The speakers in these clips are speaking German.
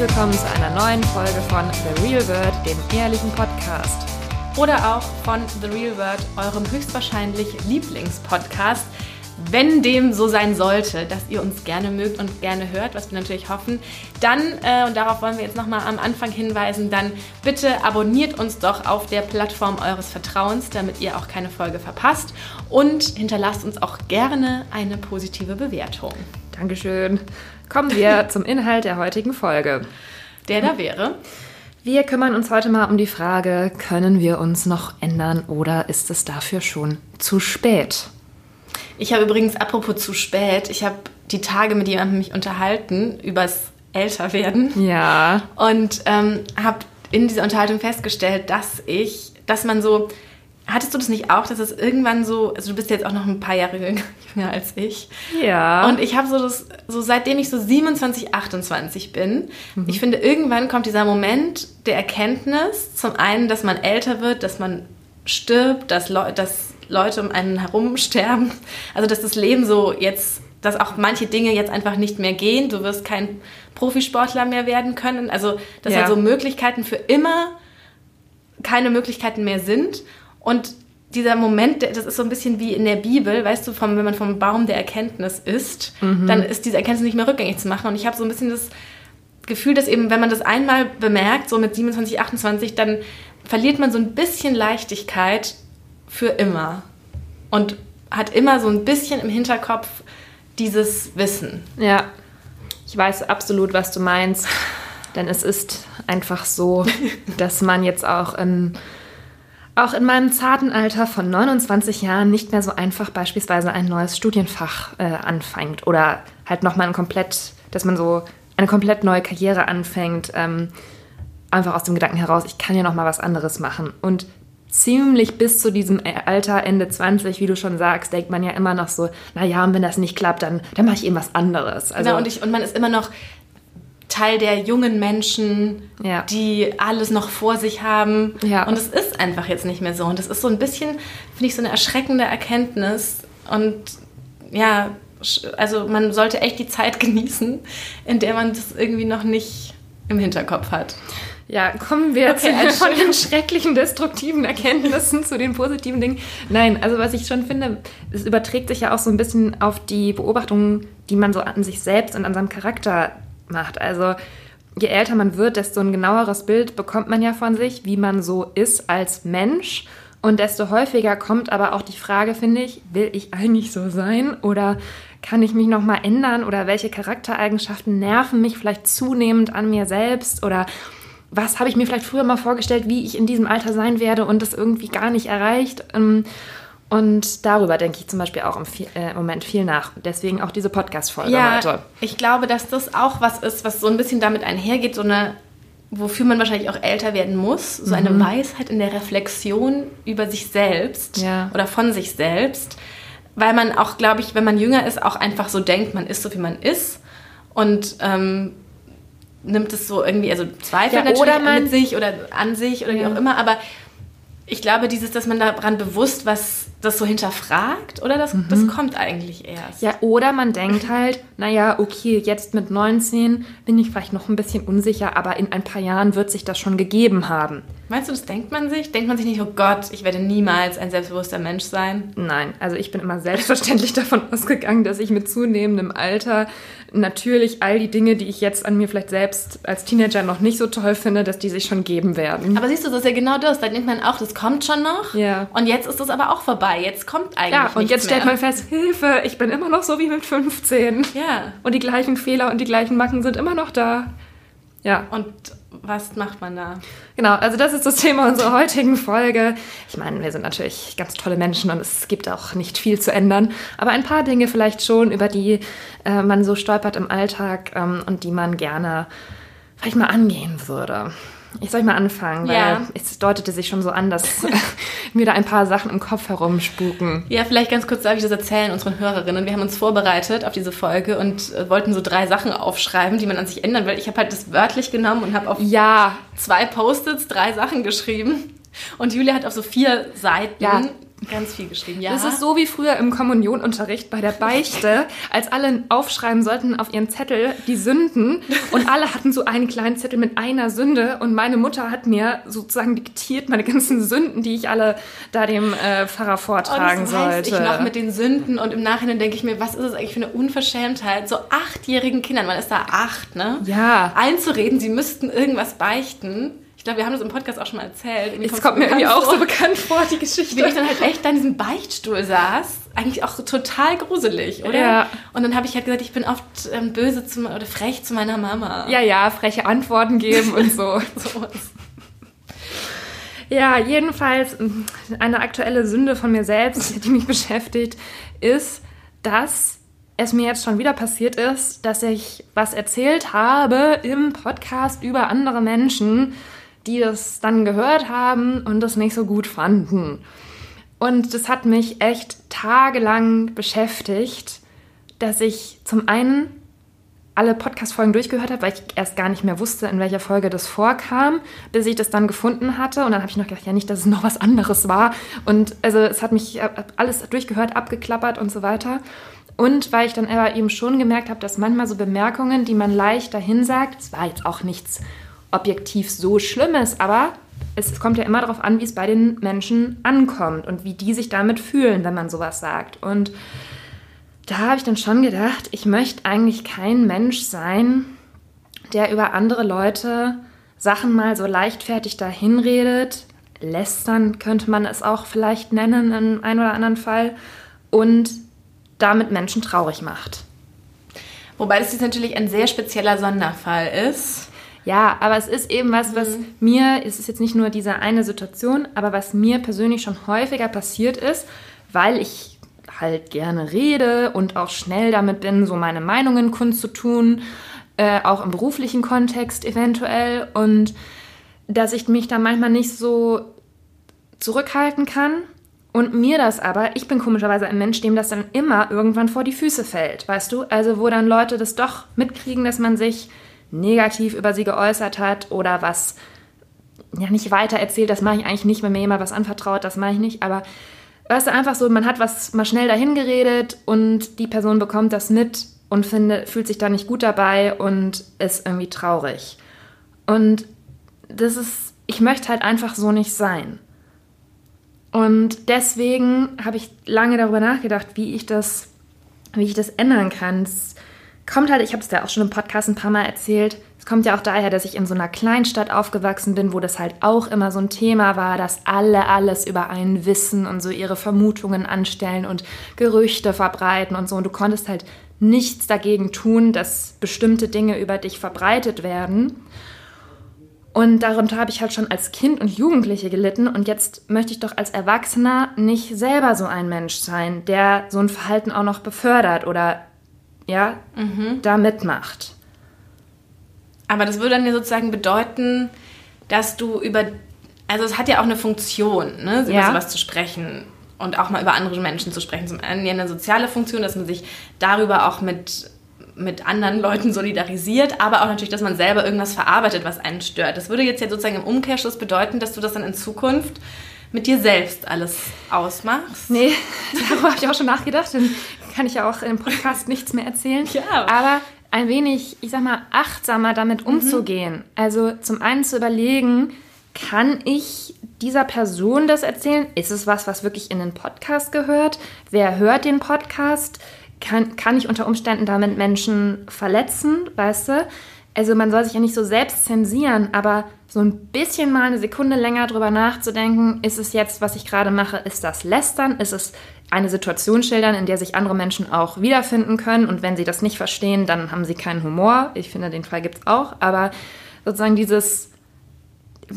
willkommen zu einer neuen Folge von The Real World, dem ehrlichen Podcast. Oder auch von The Real World, eurem höchstwahrscheinlich Lieblingspodcast. Wenn dem so sein sollte, dass ihr uns gerne mögt und gerne hört, was wir natürlich hoffen, dann, äh, und darauf wollen wir jetzt nochmal am Anfang hinweisen, dann bitte abonniert uns doch auf der Plattform eures Vertrauens, damit ihr auch keine Folge verpasst und hinterlasst uns auch gerne eine positive Bewertung. Dankeschön. Kommen wir zum Inhalt der heutigen Folge. Der da wäre. Wir kümmern uns heute mal um die Frage, können wir uns noch ändern oder ist es dafür schon zu spät? Ich habe übrigens, apropos zu spät, ich habe die Tage mit jemandem mich unterhalten übers Älterwerden. Ja. Und ähm, habe in dieser Unterhaltung festgestellt, dass ich, dass man so, hattest du das nicht auch, dass es irgendwann so, also du bist jetzt auch noch ein paar Jahre jünger als ich. Ja. Und ich habe so das, so seitdem ich so 27, 28 bin, mhm. ich finde, irgendwann kommt dieser Moment der Erkenntnis, zum einen, dass man älter wird, dass man stirbt, dass, Le dass Leute um einen herum sterben. Also dass das Leben so jetzt, dass auch manche Dinge jetzt einfach nicht mehr gehen. Du wirst kein Profisportler mehr werden können. Also dass ja. halt so Möglichkeiten für immer keine Möglichkeiten mehr sind. Und dieser Moment, das ist so ein bisschen wie in der Bibel, weißt du, vom, wenn man vom Baum der Erkenntnis isst, mhm. dann ist diese Erkenntnis nicht mehr rückgängig zu machen. Und ich habe so ein bisschen das Gefühl, dass eben, wenn man das einmal bemerkt, so mit 27, 28, dann verliert man so ein bisschen Leichtigkeit für immer und hat immer so ein bisschen im Hinterkopf dieses Wissen. Ja, ich weiß absolut, was du meinst, denn es ist einfach so, dass man jetzt auch in auch in meinem zarten Alter von 29 Jahren nicht mehr so einfach beispielsweise ein neues Studienfach äh, anfängt oder halt nochmal ein komplett, dass man so eine komplett neue Karriere anfängt, ähm, einfach aus dem Gedanken heraus, ich kann ja nochmal was anderes machen. Und ziemlich bis zu diesem Alter, Ende 20, wie du schon sagst, denkt man ja immer noch so, naja, und wenn das nicht klappt, dann, dann mache ich eben was anderes. Also, genau, und, ich, und man ist immer noch Teil der jungen Menschen, ja. die alles noch vor sich haben. Ja. Und es ist einfach jetzt nicht mehr so. Und das ist so ein bisschen, finde ich, so eine erschreckende Erkenntnis. Und ja, also man sollte echt die Zeit genießen, in der man das irgendwie noch nicht im Hinterkopf hat. Ja, kommen wir okay, zu, von den schrecklichen, destruktiven Erkenntnissen zu den positiven Dingen. Nein, also was ich schon finde, es überträgt sich ja auch so ein bisschen auf die Beobachtungen, die man so an sich selbst und an seinem Charakter macht. Also je älter man wird, desto ein genaueres Bild bekommt man ja von sich, wie man so ist als Mensch. Und desto häufiger kommt aber auch die Frage, finde ich, will ich eigentlich so sein oder kann ich mich noch mal ändern oder welche Charaktereigenschaften nerven mich vielleicht zunehmend an mir selbst oder was habe ich mir vielleicht früher mal vorgestellt, wie ich in diesem Alter sein werde und das irgendwie gar nicht erreicht. Und darüber denke ich zum Beispiel auch im, äh, Moment viel nach. Deswegen auch diese Podcast-Folge ja, heute. Ich glaube, dass das auch was ist, was so ein bisschen damit einhergeht, so eine, wofür man wahrscheinlich auch älter werden muss, so eine mhm. Weisheit in der Reflexion über sich selbst ja. oder von sich selbst. Weil man auch, glaube ich, wenn man jünger ist, auch einfach so denkt, man ist so, wie man ist. Und ähm, nimmt es so irgendwie, also zweifelt ja, natürlich man, mit sich oder an sich oder ja. wie auch immer, aber ich glaube, dieses, dass man daran bewusst was das so hinterfragt, oder das, mhm. das kommt eigentlich erst. Ja, oder man denkt halt, naja, okay, jetzt mit 19 bin ich vielleicht noch ein bisschen unsicher, aber in ein paar Jahren wird sich das schon gegeben haben. Meinst du, das denkt man sich? Denkt man sich nicht, oh Gott, ich werde niemals ein selbstbewusster Mensch sein? Nein, also ich bin immer selbstverständlich davon ausgegangen, dass ich mit zunehmendem Alter natürlich all die Dinge, die ich jetzt an mir vielleicht selbst als Teenager noch nicht so toll finde, dass die sich schon geben werden. Aber siehst du, das ist ja genau das. Da denkt man auch, das kommt schon noch. Ja. Und jetzt ist das aber auch vorbei. Jetzt kommt eigentlich Ja, und jetzt stellt mehr. man fest, Hilfe, ich bin immer noch so wie mit 15. Ja. Und die gleichen Fehler und die gleichen Macken sind immer noch da. Ja. Und was macht man da? Genau, also das ist das Thema unserer heutigen Folge. Ich meine, wir sind natürlich ganz tolle Menschen und es gibt auch nicht viel zu ändern, aber ein paar Dinge vielleicht schon, über die äh, man so stolpert im Alltag ähm, und die man gerne vielleicht mal angehen würde. Ich soll mal anfangen, weil ja. es deutete sich schon so an, dass mir da ein paar Sachen im Kopf herumspuken. Ja, vielleicht ganz kurz darf ich das erzählen unseren Hörerinnen. Wir haben uns vorbereitet auf diese Folge und äh, wollten so drei Sachen aufschreiben, die man an sich ändern will. Ich habe halt das wörtlich genommen und habe auf ja. zwei Post-its drei Sachen geschrieben. Und Julia hat auf so vier Seiten ja Ganz viel geschrieben, ja. Das ist so wie früher im Kommunionunterricht bei der Beichte, als alle aufschreiben sollten auf ihren Zettel die Sünden und alle hatten so einen kleinen Zettel mit einer Sünde und meine Mutter hat mir sozusagen diktiert meine ganzen Sünden, die ich alle da dem äh, Pfarrer vortragen und das weiß sollte. ich noch mit den Sünden und im Nachhinein denke ich mir, was ist das eigentlich für eine Unverschämtheit, so achtjährigen Kindern, man ist da acht, ne? Ja. Einzureden, sie müssten irgendwas beichten. Ich glaube, wir haben das im Podcast auch schon mal erzählt. Irgendwie Es kommt mir irgendwie auch vor. so bekannt vor, die Geschichte. wie ich dann halt echt da in diesem Beichtstuhl saß, eigentlich auch total gruselig, oder? Ja. Und dann habe ich halt gesagt, ich bin oft ähm, böse zu, oder frech zu meiner Mama. Ja, ja, freche Antworten geben und so. Sowas. Ja, jedenfalls eine aktuelle Sünde von mir selbst, die mich beschäftigt, ist, dass es mir jetzt schon wieder passiert ist, dass ich was erzählt habe im Podcast über andere Menschen, die das dann gehört haben und das nicht so gut fanden. Und das hat mich echt tagelang beschäftigt, dass ich zum einen alle Podcast-Folgen durchgehört habe, weil ich erst gar nicht mehr wusste, in welcher Folge das vorkam, bis ich das dann gefunden hatte. Und dann habe ich noch gedacht, ja, nicht, dass es noch was anderes war. Und also es hat mich alles durchgehört, abgeklappert und so weiter. Und weil ich dann aber eben schon gemerkt habe, dass manchmal so Bemerkungen, die man leicht dahin sagt, es war jetzt auch nichts objektiv so Schlimmes, aber es kommt ja immer darauf an, wie es bei den Menschen ankommt und wie die sich damit fühlen, wenn man sowas sagt. Und da habe ich dann schon gedacht, ich möchte eigentlich kein Mensch sein, der über andere Leute Sachen mal so leichtfertig dahin redet. Lästern könnte man es auch vielleicht nennen in einem oder anderen Fall. Und damit Menschen traurig macht. Wobei das jetzt natürlich ein sehr spezieller Sonderfall ist. Ja, aber es ist eben was, was mir, es ist jetzt nicht nur diese eine Situation, aber was mir persönlich schon häufiger passiert ist, weil ich halt gerne rede und auch schnell damit bin, so meine Meinungen kundzutun, äh, auch im beruflichen Kontext eventuell und dass ich mich da manchmal nicht so zurückhalten kann. Und mir das aber, ich bin komischerweise ein Mensch, dem das dann immer irgendwann vor die Füße fällt, weißt du? Also wo dann Leute das doch mitkriegen, dass man sich negativ über sie geäußert hat oder was ja nicht weiter erzählt, das mache ich eigentlich nicht, wenn mir jemand was anvertraut, das mache ich nicht, aber weißt du, einfach so, man hat was mal schnell dahin geredet und die Person bekommt das mit und finde, fühlt sich da nicht gut dabei und ist irgendwie traurig. Und das ist, ich möchte halt einfach so nicht sein. Und deswegen habe ich lange darüber nachgedacht, wie ich das, wie ich das ändern kann. Es kommt halt, ich habe es ja auch schon im Podcast ein paar Mal erzählt, es kommt ja auch daher, dass ich in so einer Kleinstadt aufgewachsen bin, wo das halt auch immer so ein Thema war, dass alle alles über einen wissen und so ihre Vermutungen anstellen und Gerüchte verbreiten und so. Und du konntest halt nichts dagegen tun, dass bestimmte Dinge über dich verbreitet werden. Und darunter habe ich halt schon als Kind und Jugendliche gelitten. Und jetzt möchte ich doch als Erwachsener nicht selber so ein Mensch sein, der so ein Verhalten auch noch befördert oder ja, da mitmacht. Aber das würde dann ja sozusagen bedeuten, dass du über. Also, es hat ja auch eine Funktion, ne? über Ja. sowas zu sprechen und auch mal über andere Menschen zu sprechen. Zum einen ja eine soziale Funktion, dass man sich darüber auch mit, mit anderen Leuten solidarisiert, aber auch natürlich, dass man selber irgendwas verarbeitet, was einen stört. Das würde jetzt ja sozusagen im Umkehrschluss bedeuten, dass du das dann in Zukunft mit dir selbst alles ausmachst. Nee, darüber habe ich auch schon nachgedacht. Dann kann ich ja auch im Podcast nichts mehr erzählen. Ja. Aber ein wenig, ich sag mal, achtsamer damit umzugehen. Also zum einen zu überlegen, kann ich dieser Person das erzählen? Ist es was, was wirklich in den Podcast gehört? Wer hört den Podcast? Kann, kann ich unter Umständen damit Menschen verletzen, weißt du? Also man soll sich ja nicht so selbst zensieren, aber so ein bisschen mal eine Sekunde länger drüber nachzudenken, ist es jetzt, was ich gerade mache, ist das Lästern? Ist es eine Situation schildern, in der sich andere Menschen auch wiederfinden können? Und wenn sie das nicht verstehen, dann haben sie keinen Humor. Ich finde, den Fall gibt es auch. Aber sozusagen dieses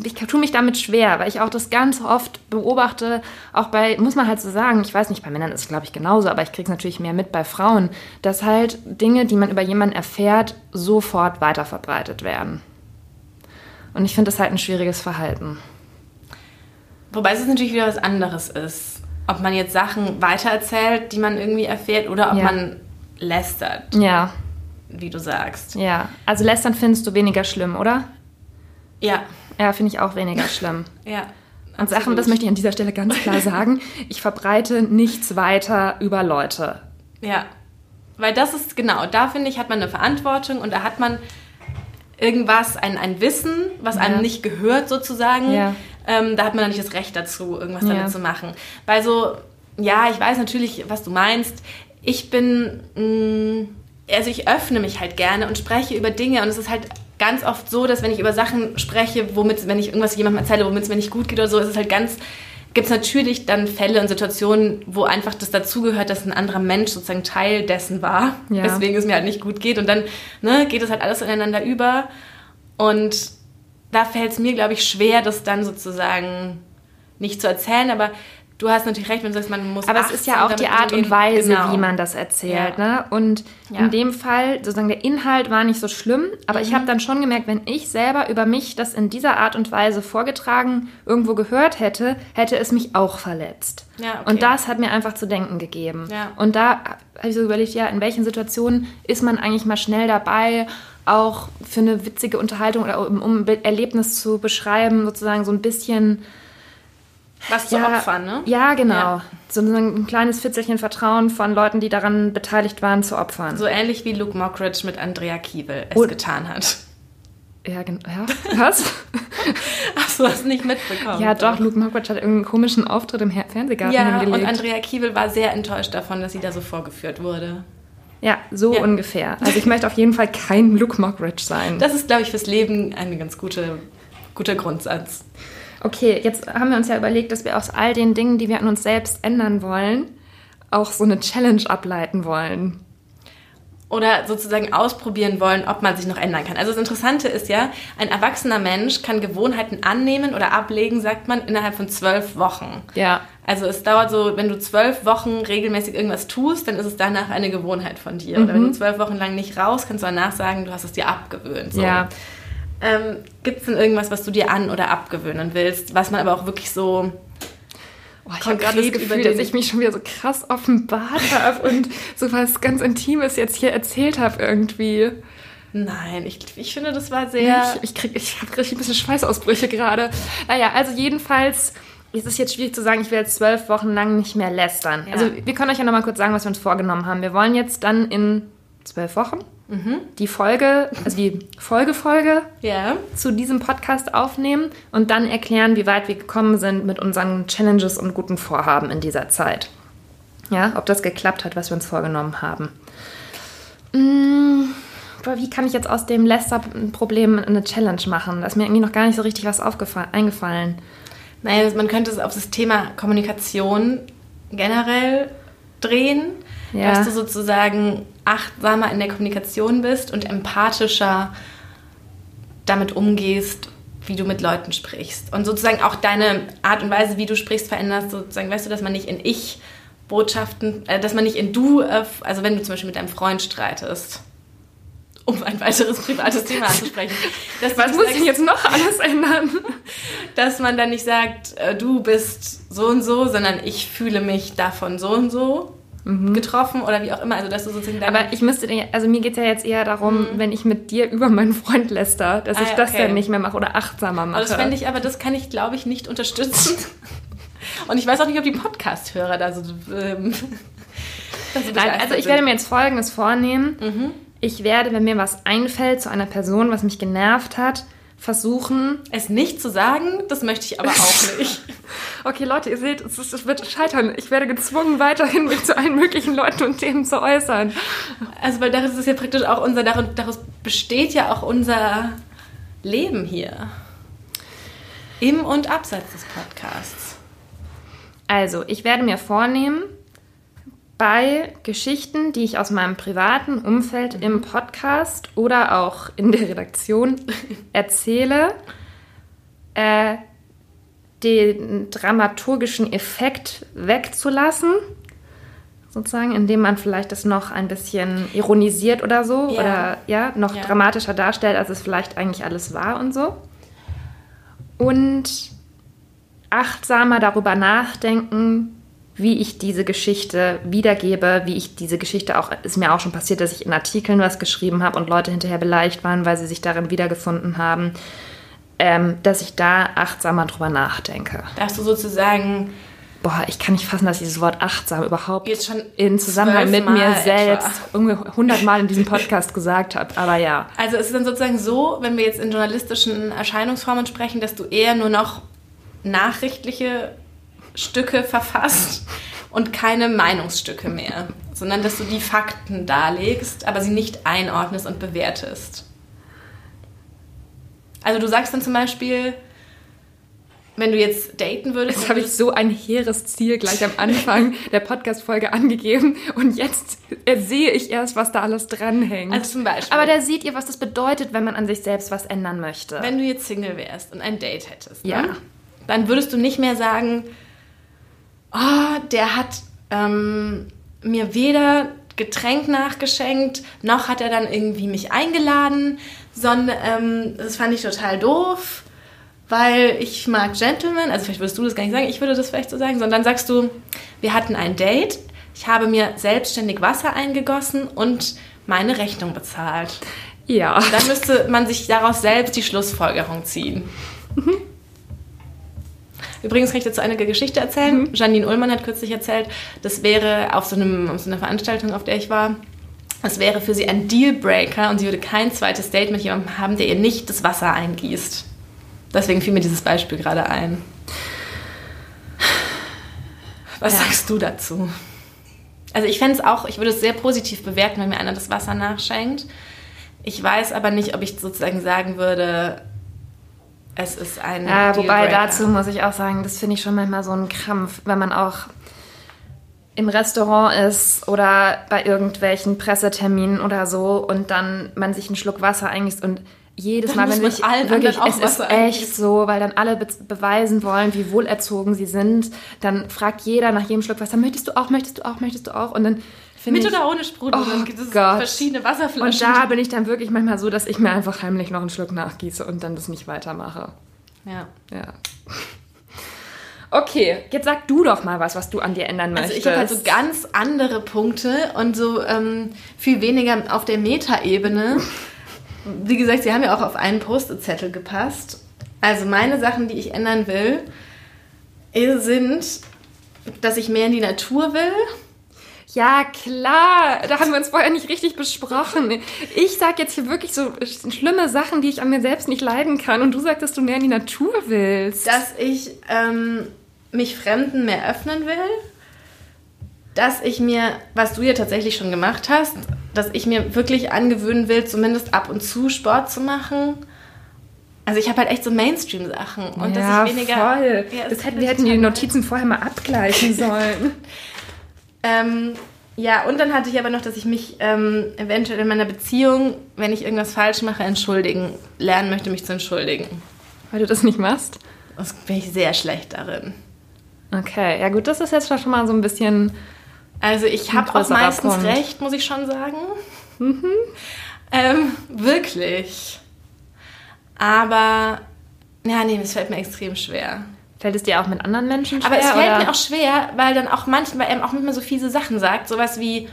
ich tue mich damit schwer, weil ich auch das ganz oft beobachte, auch bei, muss man halt so sagen, ich weiß nicht, bei Männern ist es, glaube ich, genauso, aber ich kriege es natürlich mehr mit bei Frauen, dass halt Dinge, die man über jemanden erfährt, sofort weiterverbreitet werden. Und ich finde das halt ein schwieriges Verhalten. Wobei es natürlich wieder was anderes ist. Ob man jetzt Sachen weitererzählt, die man irgendwie erfährt, oder ob Ja. man lästert, Ja, wie du sagst. ja. Also lästern findest du weniger schlimm, oder? Ja, Ja, finde ich auch weniger schlimm. ja. Und Sachen, das möchte ich an dieser Stelle ganz klar sagen, ich verbreite nichts weiter über Leute. Ja, weil das ist, genau, da finde ich, hat man eine Verantwortung und da hat man irgendwas, ein, ein Wissen, was einem nicht gehört sozusagen. Ja. Ähm, da hat man dann nicht das Recht dazu, irgendwas ja. damit zu machen. Weil so, ja, ich weiß natürlich, was du meinst. Ich bin, mh, mm, also ich öffne mich halt gerne und spreche über Dinge und es ist halt ganz oft so, dass wenn ich über Sachen spreche, womit, wenn ich irgendwas jemandem erzähle, womit es mir nicht gut geht oder so, ist es halt ganz, gibt es natürlich dann Fälle und Situationen, wo einfach das dazugehört, dass ein anderer Mensch sozusagen Teil dessen war, ja. weswegen es mir halt nicht gut geht. Und dann ne, geht es halt alles ineinander über. Und da fällt es mir, glaube ich, schwer, das dann sozusagen nicht zu erzählen, aber du hast natürlich recht, wenn du sagst, man muss. Aber es ist ja auch die Art und Weise, genau. wie man das erzählt. Ja. Ne? Und ja. in dem Fall, sozusagen der Inhalt war nicht so schlimm, aber mhm. ich habe dann schon gemerkt, wenn ich selber über mich das in dieser Art und Weise vorgetragen irgendwo gehört hätte, hätte es mich auch verletzt. Ja, okay. Und das hat mir einfach zu denken gegeben. Ja. Und da habe ich so überlegt, ja, in welchen Situationen ist man eigentlich mal schnell dabei, auch für eine witzige Unterhaltung oder um, um ein Erlebnis zu beschreiben, sozusagen so ein bisschen was zu ja, opfern, ne? Ja, genau. Ja. So ein kleines Fitzelchen Vertrauen von Leuten, die daran beteiligt waren, zu opfern. So ähnlich wie Luke Mockridge mit Andrea Kiewel es Und, getan hat. Ja, genau. Ja, was? Ach, du hast nicht mitbekommen. Ja, doch, Luke Mockridge hat irgendeinen komischen Auftritt im Fernsehgarten ja, hingelegt. und Andrea Kiewel war sehr enttäuscht davon, dass sie da so vorgeführt wurde. Ja, so ja. ungefähr. Also ich möchte auf jeden Fall kein Luke Mockridge sein. Das ist, glaube ich, fürs Leben ein ganz gute, guter Grundsatz okay, jetzt haben wir uns ja überlegt, dass wir aus all den Dingen, die wir an uns selbst ändern wollen, auch so eine Challenge ableiten wollen. Oder sozusagen ausprobieren wollen, ob man sich noch ändern kann. Also das Interessante ist ja, ein erwachsener Mensch kann Gewohnheiten annehmen oder ablegen, sagt man, innerhalb von zwölf Wochen. Ja. Also es dauert so, wenn du zwölf Wochen regelmäßig irgendwas tust, dann ist es danach eine Gewohnheit von dir. Mhm. Oder wenn du mhm. zwölf Wochen lang nicht raus, kannst du danach sagen, du hast es dir abgewöhnt. So. Ja. Ähm, Gibt es denn irgendwas, was du dir an- oder abgewöhnen willst, was man aber auch wirklich so Oh, ich habe gerade das Gefühl, dass ich mich schon wieder so krass offenbart habe und so was ganz Intimes jetzt hier erzählt habe irgendwie. Nein, ich, ich finde, das war sehr. Ich, ich, krieg, ich habe richtig ein bisschen Schweißausbrüche gerade. Naja, also jedenfalls ist es jetzt schwierig zu sagen, ich will jetzt zwölf Wochen lang nicht mehr lästern. Ja. Also wir können euch ja nochmal kurz sagen, was wir uns vorgenommen haben. Wir wollen jetzt dann in zwölf Wochen mhm. die Folge, also die Folgefolge yeah. zu diesem Podcast aufnehmen und dann erklären, wie weit wir gekommen sind mit unseren Challenges und guten Vorhaben in dieser Zeit. Ja, ob das geklappt hat, was wir uns vorgenommen haben. Mmh wie kann ich jetzt aus dem Lester-Problem eine Challenge machen? Da ist mir irgendwie noch gar nicht so richtig was eingefallen. Naja, man könnte es auf das Thema Kommunikation generell drehen ja. dass du sozusagen achtsamer in der Kommunikation bist und empathischer damit umgehst, wie du mit Leuten sprichst. Und sozusagen auch deine Art und Weise, wie du sprichst, veränderst. Sozusagen, weißt du, dass man nicht in Ich Botschaften, äh, dass man nicht in Du, äh, also wenn du zum Beispiel mit deinem Freund streitest, um ein weiteres privates Thema anzusprechen. Was muss ich jetzt noch alles ändern? Dass man dann nicht sagt, äh, du bist so und so, sondern ich fühle mich davon so und so mhm. getroffen oder wie auch immer. Also dass du sozusagen Aber ich müsste, also mir geht es ja jetzt eher darum, mhm. wenn ich mit dir über meinen Freund läster, dass ah, ich das okay. dann nicht mehr mache oder achtsamer mache. Aber das fände ich, aber das kann ich, glaube ich, nicht unterstützen. Und ich weiß auch nicht, ob die Podcast-Hörer da so. Ähm, Nein, also ich werde mir jetzt Folgendes vornehmen. Mhm. Ich werde, wenn mir was einfällt zu einer Person, was mich genervt hat, versuchen. Es nicht zu sagen, das möchte ich aber auch nicht. okay, Leute, ihr seht, es, es, wird scheitern. Ich werde gezwungen, weiterhin mich zu allen möglichen Leuten und Themen zu äußern. Also, weil daraus ist ja praktisch auch unser, daraus besteht ja auch unser Leben hier. Im und abseits des Podcasts. Also, ich werde mir vornehmen, bei Geschichten, die ich aus meinem privaten Umfeld im Podcast oder auch in der Redaktion erzähle, äh, den dramaturgischen Effekt wegzulassen, sozusagen, indem man vielleicht das noch ein bisschen ironisiert oder so ja. oder ja, noch ja. dramatischer darstellt, als es vielleicht eigentlich alles war und so. Und achtsamer darüber nachdenken, wie ich diese Geschichte wiedergebe, wie ich diese Geschichte auch, ist mir auch schon passiert, dass ich in Artikeln was geschrieben habe und Leute hinterher beleidigt waren, weil sie sich darin wiedergefunden haben. ähm, dass ich da achtsamer drüber nachdenke. Dass du sozusagen boah, ich kann nicht fassen, dass dieses Wort achtsam überhaupt Jetzt schon in Zusammenhang mit zwölfmal mir selbst irgendwie hundertmal in diesem Podcast gesagt habe. Aber ja. Also es ist dann sozusagen so, wenn wir jetzt in journalistischen Erscheinungsformen sprechen, dass du eher nur noch nachrichtliche Stücke verfasst und keine Meinungsstücke mehr, sondern dass du die Fakten darlegst, aber sie nicht einordnest und bewertest. Also du sagst dann zum Beispiel, wenn du jetzt daten würdest, Jetzt habe ich so ein hehres Ziel gleich am Anfang der Podcast-Folge angegeben und jetzt sehe ich erst, was da alles dranhängt. Also zum Beispiel. Aber da seht ihr, was das bedeutet, wenn man an sich selbst was ändern möchte. wenn du jetzt Single wärst und ein Date hättest, Ja. ne? dann würdest du nicht mehr sagen, oh, der hat ähm, mir weder Getränk nachgeschenkt, noch hat er dann irgendwie mich eingeladen, sondern ähm, das fand ich total doof, weil ich mag Gentlemen, also vielleicht würdest du das gar nicht sagen, ich würde das vielleicht so sagen, sondern dann sagst du, wir hatten ein Date, ich habe mir selbstständig Wasser eingegossen und meine Rechnung bezahlt. ja. Dann müsste man sich daraus selbst die Schlussfolgerung ziehen. Übrigens kann ich dazu eine Geschichte erzählen. Janine Ullmann hat kürzlich erzählt, das wäre auf so, einem, auf so einer Veranstaltung, auf der ich war, das wäre für sie ein Dealbreaker und sie würde kein zweites Date mit jemandem haben, der ihr nicht das Wasser eingießt. Deswegen fiel mir dieses Beispiel gerade ein. Was Ja. sagst du dazu? Also ich fände es auch, ich würde es sehr positiv bewerten, wenn mir einer das Wasser nachschenkt. Ich weiß aber nicht, ob ich sozusagen sagen würde, es ist ein Ja, wobei dazu muss ich auch sagen, das finde ich schon manchmal so ein Krampf, wenn man auch im Restaurant ist oder bei irgendwelchen Presseterminen oder so und dann man sich einen Schluck Wasser eingießt und jedes Dann Mal, wenn ich wirklich, es ist echt eingießen. so, weil dann alle be beweisen wollen, wie wohlerzogen sie sind, dann fragt jeder nach jedem Schluck Wasser, möchtest du auch, möchtest du auch, möchtest du auch und dann Mit ich, oder ohne Sprudel? Oh dann gibt es Gott. verschiedene Wasserflaschen. und da bin ich dann wirklich manchmal so, dass ich mir einfach heimlich noch einen Schluck nachgieße und dann das nicht weitermache. ja. Ja. Okay, jetzt sag du doch mal was, was du an dir ändern Also möchtest. ich habe halt so ganz andere Punkte und so ähm, viel weniger auf der Metaebene. Wie gesagt, sie haben ja auch auf einen Post-it-Zettel gepasst. Also meine Sachen, die ich ändern will, sind, dass ich mehr in die Natur will. Ja, klar. Da haben wir uns vorher nicht richtig besprochen. Ich sag jetzt hier wirklich so schlimme Sachen, die ich an mir selbst nicht leiden kann. Und du sagst, dass du mehr in die Natur willst. dass ich ähm, mich Fremden mehr öffnen will, dass ich mir, was du ja tatsächlich schon gemacht hast, dass ich mir wirklich angewöhnen will, zumindest ab und zu Sport zu machen. Also ich habe halt echt so Mainstream-Sachen und ja, dass ich weniger. voll. Ja, das ist hätten, wir hätten die Notizen vorher mal abgleichen sollen. Ähm, ja, und dann hatte ich aber noch, dass ich mich ähm, eventuell in meiner Beziehung, wenn ich irgendwas falsch mache, entschuldigen, lernen möchte, mich zu entschuldigen. Weil du das nicht machst? Das bin ich sehr schlecht darin. Okay, ja gut, das ist jetzt schon mal so ein bisschen... Also ich habe auch meistens Punkt. recht, muss ich schon sagen. Ähm, wirklich. Aber, ja, nee, es fällt mir extrem schwer. Fällt es dir auch mit anderen Menschen schwer? Aber es fällt oder? mir auch schwer, weil dann auch manchmal, weil er auch manchmal so fiese Sachen sagt. Sowas wie,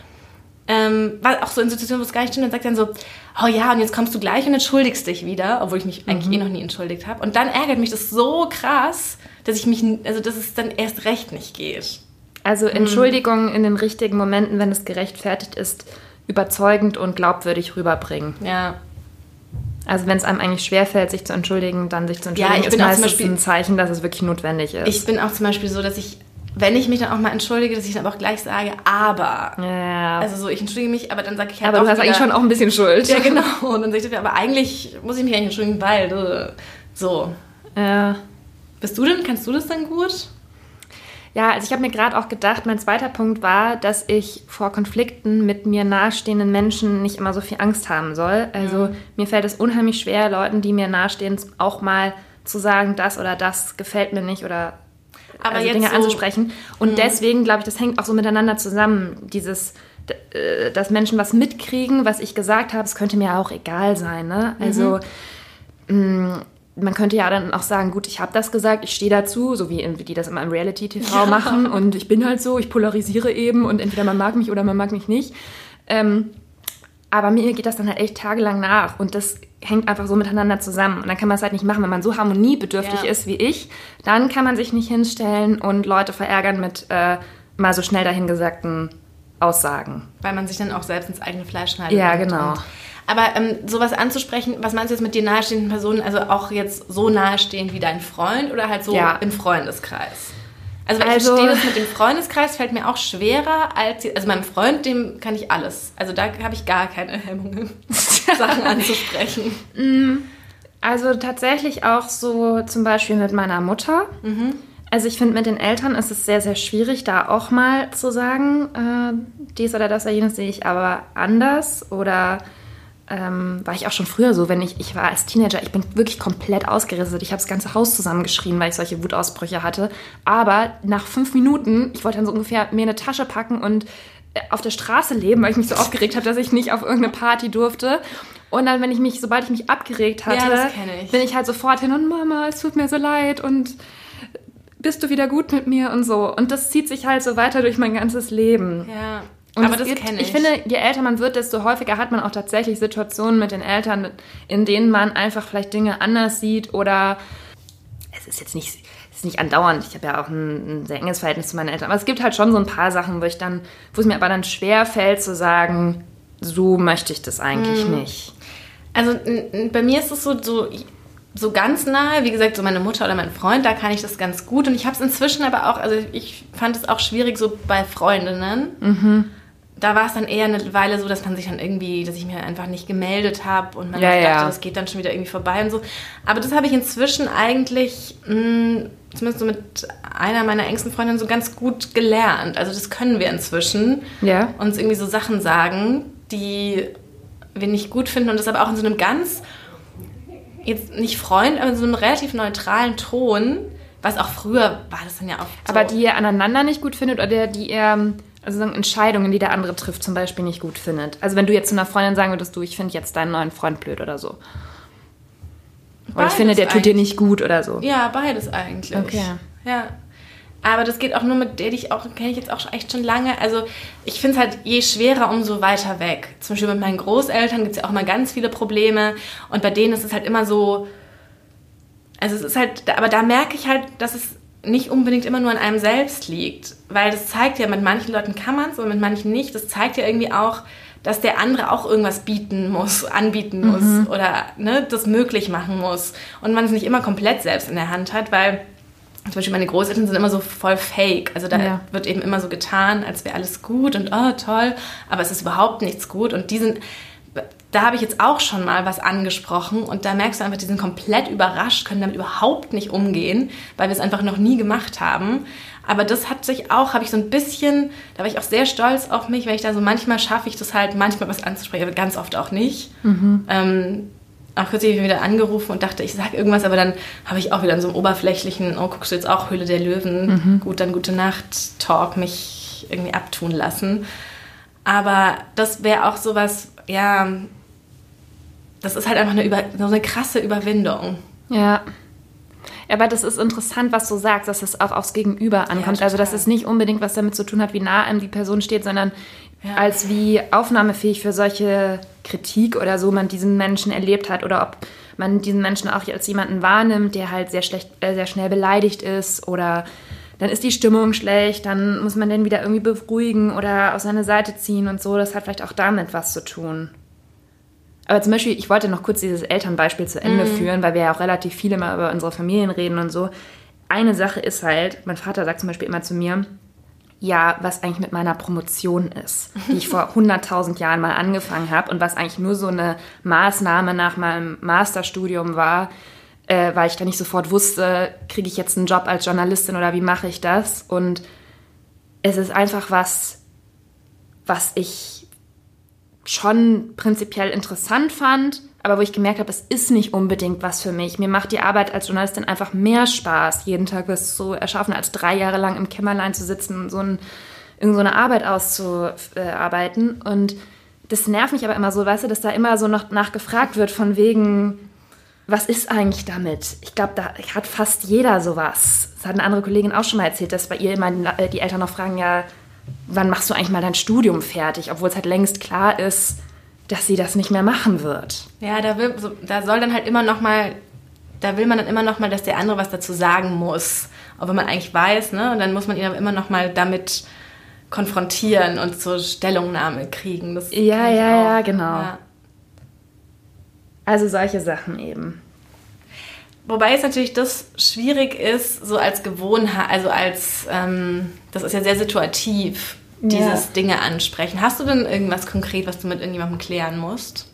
ähm, auch so in Situationen, wo es gar nicht stimmt, dann sagt dann so, oh ja, und jetzt kommst du gleich und entschuldigst dich wieder, obwohl ich mich eigentlich eh noch nie entschuldigt habe. Und dann ärgert mich das so krass, dass ich mich, also dass es dann erst recht nicht geht. Also Entschuldigung in den richtigen Momenten, wenn es gerechtfertigt ist, überzeugend und glaubwürdig rüberbringen. Ja, Also wenn es einem eigentlich schwerfällt, sich zu entschuldigen, dann sich zu Ja, entschuldigen, ich ist bin meistens Beispiel- ein Zeichen, dass es wirklich notwendig ist. Ich bin auch zum Beispiel so, dass ich, wenn ich mich dann auch mal entschuldige, dass ich dann aber auch gleich sage, aber. ja. Also so, ich entschuldige mich, aber dann sage ich halt aber auch du hast wieder, eigentlich schon auch ein bisschen Schuld. Ja, genau. Und dann sage ich, aber eigentlich muss ich mich eigentlich entschuldigen, weil. äh, So. Ja. Bist du denn, kannst du das dann gut? Ja, also ich habe mir gerade auch gedacht, mein zweiter Punkt war, dass ich vor Konflikten mit mir nahestehenden Menschen nicht immer so viel Angst haben soll. Also mir fällt es unheimlich schwer, Leuten, die mir nahestehen, auch mal zu sagen, das oder das gefällt mir nicht oder Aber also Dinge so- Mhm. anzusprechen. Und deswegen glaube ich, das hängt auch so miteinander zusammen. Dieses, äh, dass Menschen was mitkriegen, was ich gesagt habe, es könnte mir auch egal sein. Ne? Also mh, man könnte ja dann auch sagen, gut, ich habe das gesagt, ich stehe dazu, so wie die das immer im Reality-TV machen und ich bin halt so, ich polarisiere eben und entweder man mag mich oder man mag mich nicht. Ähm, aber mir geht das dann halt echt tagelang nach und das hängt einfach so miteinander zusammen. Und dann kann man es halt nicht machen. Wenn man so harmoniebedürftig Ja. ist wie ich, dann kann man sich nicht hinstellen und Leute verärgern mit äh, mal so schnell dahingesagten Aussagen. Weil man sich dann auch selbst ins eigene Fleisch schneidet. Ja, genau. und- Aber ähm, sowas anzusprechen, was meinst du jetzt mit dir nahestehenden Personen? Also auch jetzt so nahestehend wie dein Freund oder halt so Ja. im Freundeskreis? Also, Also- ich verstehe das mit dem Freundeskreis fällt mir auch schwerer als also meinem Freund, dem kann ich alles. Also da habe ich gar keine Hemmungen, Sachen anzusprechen. Also tatsächlich auch so zum Beispiel mit meiner Mutter. Also ich finde, mit den Eltern ist es sehr, sehr schwierig, da auch mal zu sagen, äh, dies oder das oder jenes sehe ich aber anders. Oder ähm, war ich auch schon früher so, wenn ich, ich war als Teenager, ich bin wirklich komplett ausgerastet. Ich habe das ganze Haus zusammengeschrien, weil ich solche Wutausbrüche hatte. Aber nach fünf Minuten, ich wollte dann so ungefähr mir eine Tasche packen und äh, auf der Straße leben, weil ich mich so aufgeregt habe, dass ich nicht auf irgendeine Party durfte. Und dann, wenn ich mich, sobald ich mich abgeregt hatte, Ja, ich. bin ich halt sofort hin und Mama, es tut mir so leid und bist du wieder gut mit mir und so. Und das zieht sich halt so weiter durch mein ganzes Leben. Ja. Und aber das gibt- kenne ich. Ich finde, je älter man wird, desto häufiger hat man auch tatsächlich Situationen mit den Eltern, in denen man einfach vielleicht Dinge anders sieht oder es ist jetzt nicht, es ist nicht andauernd. Ich habe ja auch ein, ein sehr enges Verhältnis zu meinen Eltern. Aber es gibt halt schon so ein paar Sachen, wo ich dann, wo es mir aber dann schwer fällt zu sagen, so möchte ich das eigentlich Hm. nicht. Also bei mir ist es so, so, so ganz nahe, wie gesagt, so meine Mutter oder mein Freund, da kann ich das ganz gut. Und ich habe es inzwischen aber auch, also ich fand es auch schwierig so bei Freundinnen. Mhm. Da war es dann eher eine Weile so, dass man sich dann irgendwie, dass ich mir einfach nicht gemeldet habe und man Ja, dachte, ja. das geht dann schon wieder irgendwie vorbei und so. Aber das habe ich inzwischen eigentlich, mh, zumindest so mit einer meiner engsten Freundinnen, so ganz gut gelernt. Also das können wir inzwischen Ja. uns irgendwie so Sachen sagen, die wir nicht gut finden und das aber auch in so einem ganz, jetzt nicht Freund, aber in so einem relativ neutralen Ton, was auch früher war das dann ja auch so. Aber die ihr aneinander nicht gut findet oder die ihr, also Entscheidungen, die der andere trifft, zum Beispiel nicht gut findet. Also wenn du jetzt zu einer Freundin sagen würdest, du, ich finde jetzt deinen neuen Freund blöd oder so. Oder ich finde, der tut dir nicht gut oder so. Ja, beides eigentlich. Okay. Ja. Aber das geht auch nur mit der, die ich auch, kenne ich jetzt auch echt schon lange. Also ich finde es halt je schwerer, umso weiter weg. Zum Beispiel mit meinen Großeltern gibt es ja auch immer ganz viele Probleme. Und bei denen ist es halt immer so, also es ist halt, aber da merke ich halt, dass es nicht unbedingt immer nur an einem selbst liegt. Weil das zeigt ja, mit manchen Leuten kann man es und mit manchen nicht. Das zeigt ja irgendwie auch, dass der andere auch irgendwas bieten muss, anbieten muss oder ne, das möglich machen muss. Und man es nicht immer komplett selbst in der Hand hat, weil zum Beispiel meine Großeltern sind immer so voll fake. Also da Ja. wird eben immer so getan, als wäre alles gut und oh toll, aber es ist überhaupt nichts gut. Und die sind, da habe ich jetzt auch schon mal was angesprochen und da merkst du einfach, die sind komplett überrascht, können damit überhaupt nicht umgehen, weil wir es einfach noch nie gemacht haben. Aber das hat sich auch, habe ich so ein bisschen, da war ich auch sehr stolz auf mich, weil ich da so manchmal schaffe ich das halt, manchmal was anzusprechen, aber ganz oft auch nicht. Ähm, auch kürzlich habe ich wieder angerufen und dachte, ich sage irgendwas, aber dann habe ich auch wieder in so einem oberflächlichen, oh, guckst du jetzt auch Höhle der Löwen, gut, dann gute Nacht, Talk mich irgendwie abtun lassen. Aber das wäre auch sowas, ja, das ist halt einfach eine, Über so eine krasse Überwindung. Ja. Aber das ist interessant, was du sagst, dass es auch aufs Gegenüber ankommt. also, dass es nicht unbedingt was damit zu tun hat, wie nah einem die Person steht, sondern Ja. als wie aufnahmefähig für solche Kritik oder so man diesen Menschen erlebt hat oder ob man diesen Menschen auch als jemanden wahrnimmt, der halt sehr schlecht, äh, sehr schnell beleidigt ist oder dann ist die Stimmung schlecht, dann muss man den wieder irgendwie beruhigen oder auf seine Seite ziehen und so. Das hat vielleicht auch damit was zu tun. Aber zum Beispiel, ich wollte noch kurz dieses Elternbeispiel zu Ende führen, weil wir ja auch relativ viele mal über unsere Familien reden und so. Eine Sache ist halt, mein Vater sagt zum Beispiel immer zu mir, ja, was eigentlich mit meiner Promotion ist, die ich vor 100.000 Jahren mal angefangen habe und was eigentlich nur so eine Maßnahme nach meinem Masterstudium war, äh, weil ich da nicht sofort wusste, kriege ich jetzt einen Job als Journalistin oder wie mache ich das? Und es ist einfach was, was ich schon prinzipiell interessant fand, aber wo ich gemerkt habe, es ist nicht unbedingt was für mich. Mir macht die Arbeit als Journalistin einfach mehr Spaß, jeden Tag was zu erschaffen, als drei Jahre lang im Kämmerlein zu sitzen und so, ein, irgend so eine Arbeit auszuarbeiten. Und das nervt mich aber immer so, weißt du, dass da immer so noch nachgefragt wird von wegen, was ist eigentlich damit? Ich glaube, da hat fast jeder sowas. Das hat eine andere Kollegin auch schon mal erzählt, dass bei ihr immer die Eltern noch fragen, ja, wann machst du eigentlich mal dein Studium fertig? Obwohl es halt längst klar ist, dass sie das nicht mehr machen wird. Ja, da, will, so, da soll dann halt immer noch mal, da will man dann immer noch mal, dass der andere was dazu sagen muss. Auch wenn man eigentlich weiß, ne? Und dann muss man ihn aber immer noch mal damit konfrontieren und zur Stellungnahme kriegen. Das ja, ja, ja, genau. Ja. Also solche Sachen eben. Wobei es natürlich das schwierig ist, so als Gewohnheit, also als, ähm, das ist ja sehr situativ, dieses ja. Dinge ansprechen. Hast du denn irgendwas konkret, was du mit irgendjemandem klären musst?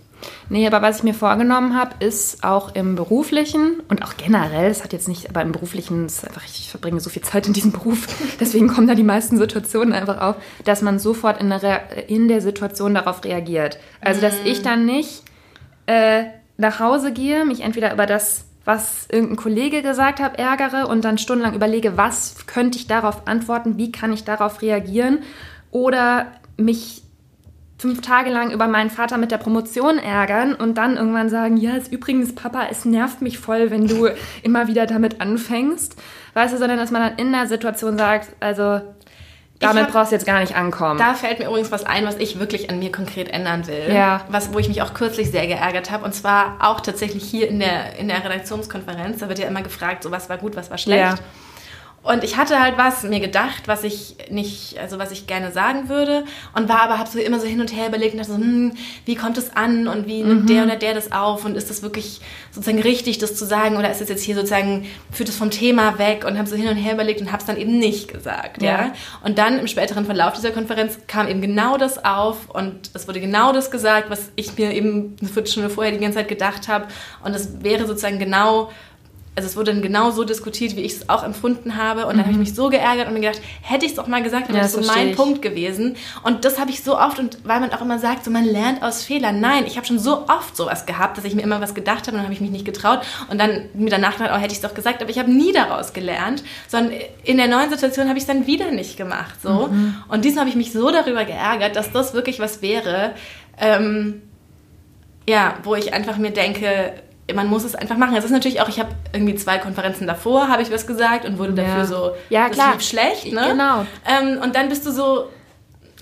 Nee, aber was ich mir vorgenommen habe, ist auch im beruflichen und auch generell, das hat jetzt nicht, aber im beruflichen, ist einfach, ich verbringe so viel Zeit in diesem Beruf, deswegen kommen da die meisten Situationen einfach auf, dass man sofort in der, in der Situation darauf reagiert. Also, dass ich dann nicht äh, nach Hause gehe, mich entweder über das, was irgendein Kollege gesagt hat, ärgere und dann stundenlang überlege, was könnte ich darauf antworten, wie kann ich darauf reagieren oder mich fünf Tage lang über meinen Vater mit der Promotion ärgern und dann irgendwann sagen, ja, ist übrigens Papa, es nervt mich voll, wenn du immer wieder damit anfängst. Weißt du, sondern dass man dann in der Situation sagt, also damit hab, brauchst du jetzt gar nicht ankommen. Da fällt mir übrigens was ein, was ich wirklich an mir konkret ändern will. Ja. Was, wo ich mich auch kürzlich sehr geärgert habe. Und zwar auch tatsächlich hier in der, in der Redaktionskonferenz. Da wird ja immer gefragt, so was war gut, was war schlecht. Ja. Und ich hatte halt was mir gedacht, was ich nicht, also was ich gerne sagen würde und war aber, habe so immer so hin und her überlegt und dachte so, hm, wie kommt es an und wie nimmt mhm. der oder der das auf und ist das wirklich sozusagen richtig, das zu sagen oder ist es jetzt hier sozusagen, führt es vom Thema weg und habe so hin und her überlegt und habe es dann eben nicht gesagt, ja. ja. Und dann im späteren Verlauf dieser Konferenz kam eben genau das auf und es wurde genau das gesagt, was ich mir eben eine Viertelstunde vorher die ganze Zeit gedacht habe und es wäre sozusagen genau also es wurde dann genau so diskutiert, wie ich es auch empfunden habe. Und dann mhm. habe ich mich so geärgert und mir gedacht, hätte ich es doch mal gesagt, wäre ja, das so mein ich. Punkt gewesen. Und das habe ich so oft, und weil man auch immer sagt, so man lernt aus Fehlern. Nein, ich habe schon so oft sowas gehabt, dass ich mir immer was gedacht habe und dann habe ich mich nicht getraut. Und dann mir danach gedacht, oh, hätte ich es doch gesagt, aber ich habe nie daraus gelernt, sondern in der neuen Situation habe ich es dann wieder nicht gemacht. So. Mhm. Und diesmal habe ich mich so darüber geärgert, dass das wirklich was wäre, ähm, ja, wo ich einfach mir denke, man muss es einfach machen. Es ist natürlich auch, ich habe irgendwie zwei Konferenzen davor, habe ich was gesagt und wurde dafür so, ja, klar. lief schlecht. Ne? Genau. Ähm, und dann bist du so,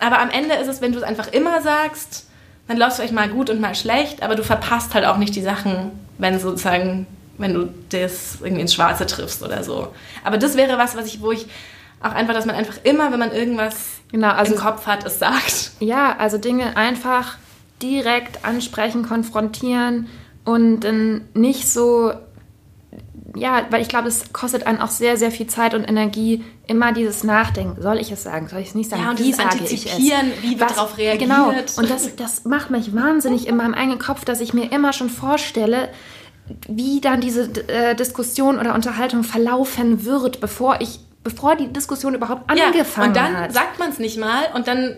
aber am Ende ist es, wenn du es einfach immer sagst, dann läuft es vielleicht mal gut und mal schlecht, aber du verpasst halt auch nicht die Sachen, wenn sozusagen, wenn du das irgendwie ins Schwarze triffst oder so. Aber das wäre was, was ich, wo ich auch einfach, dass man einfach immer, wenn man irgendwas genau, also, im Kopf hat, es sagt. Ja, also Dinge einfach direkt ansprechen, konfrontieren und dann nicht so, ja, weil ich glaube, es kostet einen auch sehr, sehr viel Zeit und Energie, immer dieses Nachdenken. Soll ich es sagen? Soll ich es nicht sagen? Ja, und wie sage ich es? wie wird darauf reagiert. Genau, und das, das macht mich wahnsinnig in meinem eigenen Kopf, dass ich mir immer schon vorstelle, wie dann diese äh, Diskussion oder Unterhaltung verlaufen wird, bevor ich bevor die Diskussion überhaupt angefangen hat. und dann hat. sagt man es nicht mal und dann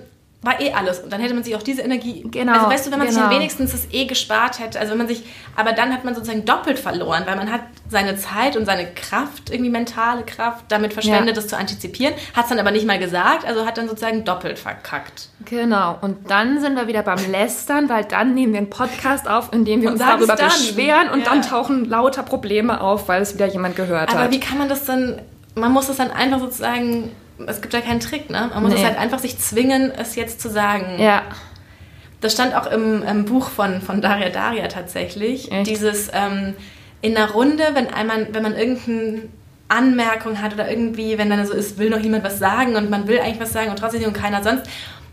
war eh alles. Und dann hätte man sich auch diese Energie. Genau. Also weißt du, wenn man genau. sich wenigstens das eh gespart hätte, also wenn man sich, aber dann hat man sozusagen doppelt verloren, weil man hat seine Zeit und seine Kraft, irgendwie mentale Kraft, damit verschwendet, ja. das zu antizipieren, hat es dann aber nicht mal gesagt, also hat dann sozusagen doppelt verkackt. Genau. Und dann sind wir wieder beim Lästern, weil dann nehmen wir einen Podcast auf, in dem wir und uns darüber dann. beschweren und ja. dann tauchen lauter Probleme auf, weil es wieder jemand gehört aber hat. Aber wie kann man das dann, man muss das dann einfach sozusagen es gibt ja keinen Trick, ne? Man muss nee. es halt einfach sich zwingen, es jetzt zu sagen. Ja. Das stand auch im, im Buch von, von Daria Daria tatsächlich. Echt? Dieses ähm, in der Runde, wenn einmal, wenn man irgendeine Anmerkung hat oder irgendwie, wenn dann so ist, will noch jemand was sagen und man will eigentlich was sagen und trotzdem und keiner sonst,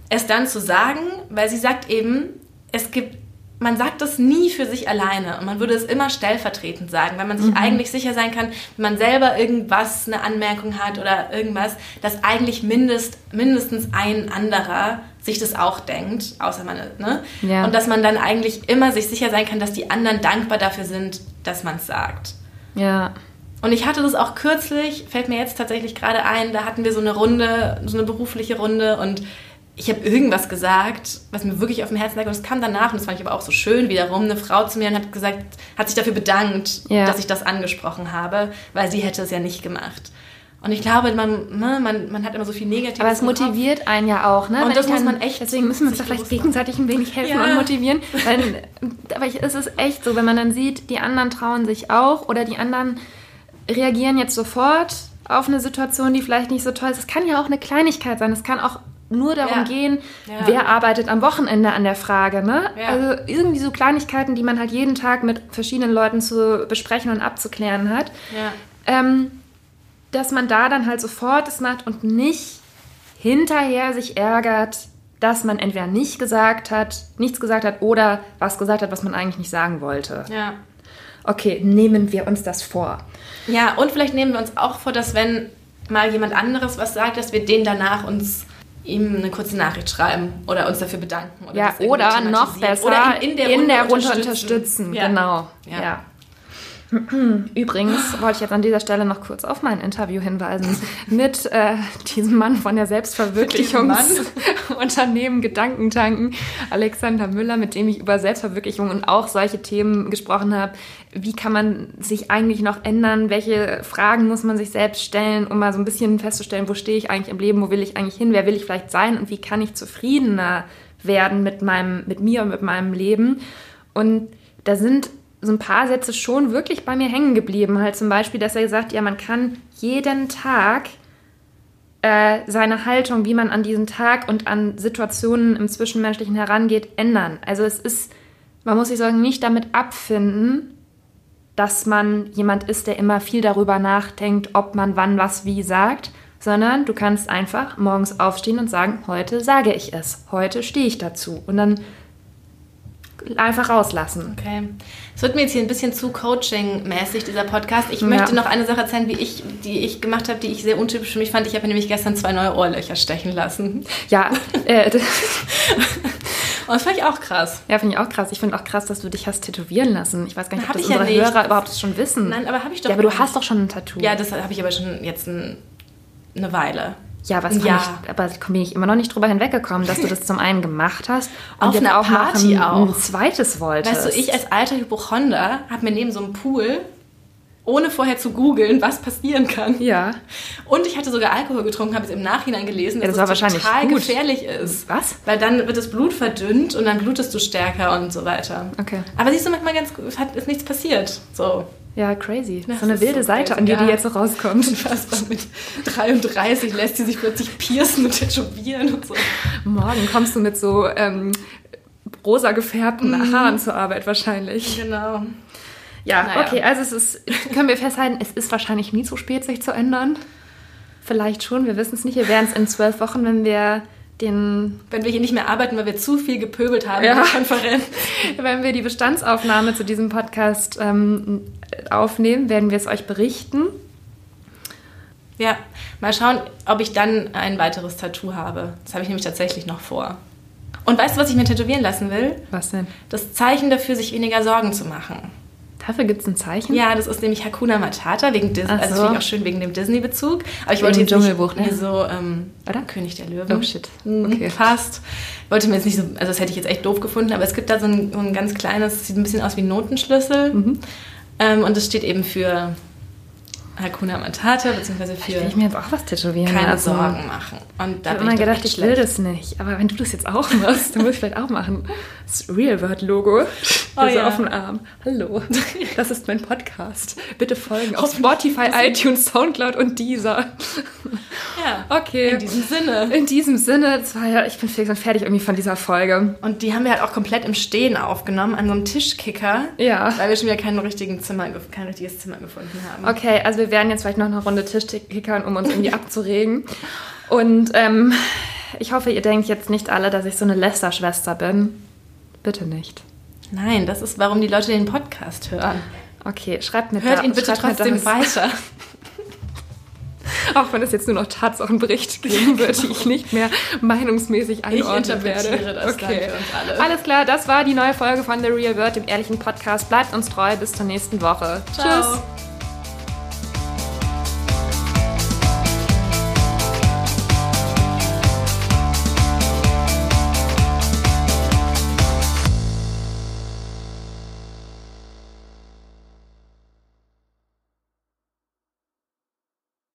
es dann zu sagen, weil sie sagt eben, es gibt man sagt das nie für sich alleine und man würde es immer stellvertretend sagen, weil man sich mhm. eigentlich sicher sein kann, wenn man selber irgendwas, eine Anmerkung hat oder irgendwas, dass eigentlich mindest, mindestens ein anderer sich das auch denkt, außer man, ne? Ja. Und dass man dann eigentlich immer sich sicher sein kann, dass die anderen dankbar dafür sind, dass man es sagt. Ja. Und ich hatte das auch kürzlich, fällt mir jetzt tatsächlich gerade ein, da hatten wir so eine Runde, so eine berufliche Runde und ich habe irgendwas gesagt, was mir wirklich auf dem Herzen lag. Und es kam danach, und das fand ich aber auch so schön, wiederum eine Frau zu mir und hat gesagt, hat sich dafür bedankt, ja. dass ich das angesprochen habe, weil sie hätte es ja nicht gemacht. Und ich glaube, man, ne, man, man hat immer so viel Negatives. Aber es motiviert Kopf. einen ja auch, ne? Und das muss man echt. Deswegen müssen wir uns da vielleicht gegenseitig ein wenig helfen ja. und motivieren. Weil, aber ich, es ist echt so, wenn man dann sieht, die anderen trauen sich auch oder die anderen reagieren jetzt sofort auf eine Situation, die vielleicht nicht so toll ist. Es kann ja auch eine Kleinigkeit sein. Es kann auch nur darum Ja. gehen, Ja. wer arbeitet am Wochenende an der Frage. Ne? Ja. Also irgendwie so Kleinigkeiten, die man halt jeden Tag mit verschiedenen Leuten zu besprechen und abzuklären hat. Ähm, dass man da dann halt sofort es macht und nicht hinterher sich ärgert, dass man entweder nicht gesagt hat, nichts gesagt hat oder was gesagt hat, was man eigentlich nicht sagen wollte. Ja. Okay, nehmen wir uns das vor. Ja, und vielleicht nehmen wir uns auch vor, dass wenn mal jemand anderes was sagt, dass wir den danach uns ihm eine kurze Nachricht schreiben oder uns dafür bedanken. Oder Ja, oder noch besser oder in, in der Runde unterstützen. unterstützen. Ja. Genau. Ja. Ja. Übrigens wollte ich jetzt an dieser Stelle noch kurz auf mein Interview hinweisen mit äh, diesem Mann von der Selbstverwirklichungsunternehmen Gedankentanken, Alexander Müller, mit dem ich über Selbstverwirklichung und auch solche Themen gesprochen habe. Wie kann man sich eigentlich noch ändern? Welche Fragen muss man sich selbst stellen, um mal so ein bisschen festzustellen, wo stehe ich eigentlich im Leben, wo will ich eigentlich hin, wer will ich vielleicht sein und wie kann ich zufriedener werden mit meinem, mit mir und mit meinem Leben? Und da sind so ein paar Sätze schon wirklich bei mir hängen geblieben. Halt zum Beispiel, dass er gesagt, ja, man kann jeden Tag äh, seine Haltung, wie man an diesen Tag und an Situationen im Zwischenmenschlichen herangeht, ändern. Also es ist, man muss sich sagen, nicht damit abfinden, dass man jemand ist, der immer viel darüber nachdenkt, ob man wann was wie sagt, sondern du kannst einfach morgens aufstehen und sagen, heute sage ich es, heute stehe ich dazu und dann einfach rauslassen. Okay. Es wird mir jetzt hier ein bisschen zu Coaching-mäßig, dieser Podcast. Ich Ja. möchte noch eine Sache erzählen, wie ich, die ich gemacht habe, die ich sehr untypisch für mich fand. Ich habe mir nämlich gestern zwei neue Ohrlöcher stechen lassen. Ja, äh, Und das fand ich auch krass. ja finde ich auch krass. Ich finde auch krass, dass du dich hast tätowieren lassen. Ich weiß gar nicht, ob das ja unsere nicht. Hörer überhaupt schon wissen. Nein, aber habe ich doch ja, aber du hast doch schon ein Tattoo. Ja, das habe ich aber schon jetzt ein, eine Weile. Ja, was Ja. Ich, aber da bin ich immer noch nicht drüber hinweggekommen, dass du das zum einen gemacht hast und Auf einer auch noch Party ein, auch. ein zweites wolltest. Weißt du, ich als alter Hypochonder habe mir neben so einem Pool, ohne vorher zu googeln, was passieren kann. Ja. Und ich hatte sogar Alkohol getrunken, habe es im Nachhinein gelesen, Ja, dass das war es wahrscheinlich total gut. gefährlich ist. Was? Weil dann wird das Blut verdünnt und dann blutest du stärker und so weiter. Okay. Aber siehst du, manchmal ganz gut, es hat, ist nichts passiert. So. Ja, crazy. Das so eine wilde so Seite, crazy, an die die ja. jetzt so rauskommt. Unfassbar mit 33 lässt sie sich plötzlich piercen und tätowieren und so. Morgen kommst du mit so ähm, rosa gefärbten Mhm. Haaren zur Arbeit wahrscheinlich. Genau. Ja, Naja. okay, also es ist, können wir festhalten, es ist wahrscheinlich nie zu spät, sich zu ändern. Vielleicht schon, wir wissen es nicht. Wir werden es in zwölf Wochen, wenn wir den, Wenn wir hier nicht mehr arbeiten, weil wir zu viel gepöbelt haben Ja. in der Konferenz. wenn wir die Bestandsaufnahme zu diesem Podcast ähm, aufnehmen, werden wir es euch berichten. Ja, mal schauen, ob ich dann ein weiteres Tattoo habe. Das habe ich nämlich tatsächlich noch vor. Und weißt du, was ich mir tätowieren lassen will? Was denn? Das Zeichen dafür, sich weniger Sorgen zu machen. Dafür gibt es ein Zeichen? Ja, das ist nämlich Hakuna Matata, wegen Dis also so. finde ich auch schön wegen dem Disney-Bezug. Aber ich wollte jetzt Dschungelbuch, nicht ne? so ähm, Oder? König der Löwen. Oh, shit. Mhm, Okay. Fast. Wollte mir jetzt nicht so, also das hätte ich jetzt echt doof gefunden, aber es gibt da so ein, so ein ganz kleines, sieht ein bisschen aus wie ein Notenschlüssel. Mhm. Ähm, und das steht eben für Hakuna Matata, beziehungsweise für Will ich mir jetzt auch was tätowieren keine lassen? Sorgen machen. Und da Ich habe immer gedacht, ich will das nicht. Aber wenn du das jetzt auch machst, dann muss ich vielleicht auch machen. Das Real World Logo. Oh Also ja. auf dem Arm. Hallo, das ist mein Podcast. Bitte folgen auf Spotify, iTunes, Soundcloud und Deezer. Ja. Okay. In diesem Sinne. In diesem Sinne, das war ja, ich bin fix und fertig irgendwie von dieser Folge. Und die haben wir halt auch komplett im Stehen aufgenommen, an so einem Tischkicker. Ja. Weil wir schon wieder kein, richtigen Zimmer, kein richtiges Zimmer gefunden haben. Okay, also wir werden jetzt vielleicht noch eine Runde Tischkickern, um uns irgendwie abzuregen. Und ähm, ich hoffe, ihr denkt jetzt nicht alle, dass ich so eine Lästerschwester bin. Bitte nicht. Nein, das ist, warum die Leute den Podcast hören. Okay, schreibt mir Hört da, ihn bitte trotzdem weiter. Auch wenn es jetzt nur noch Tatsachenberichte geben wird, die ich nicht mehr meinungsmäßig einordnen werde. interpretiere das dann für uns alle. Alles klar, das war die neue Folge von The Real World, dem ehrlichen Podcast. Bleibt uns treu, bis zur nächsten Woche. Ciao. Tschüss.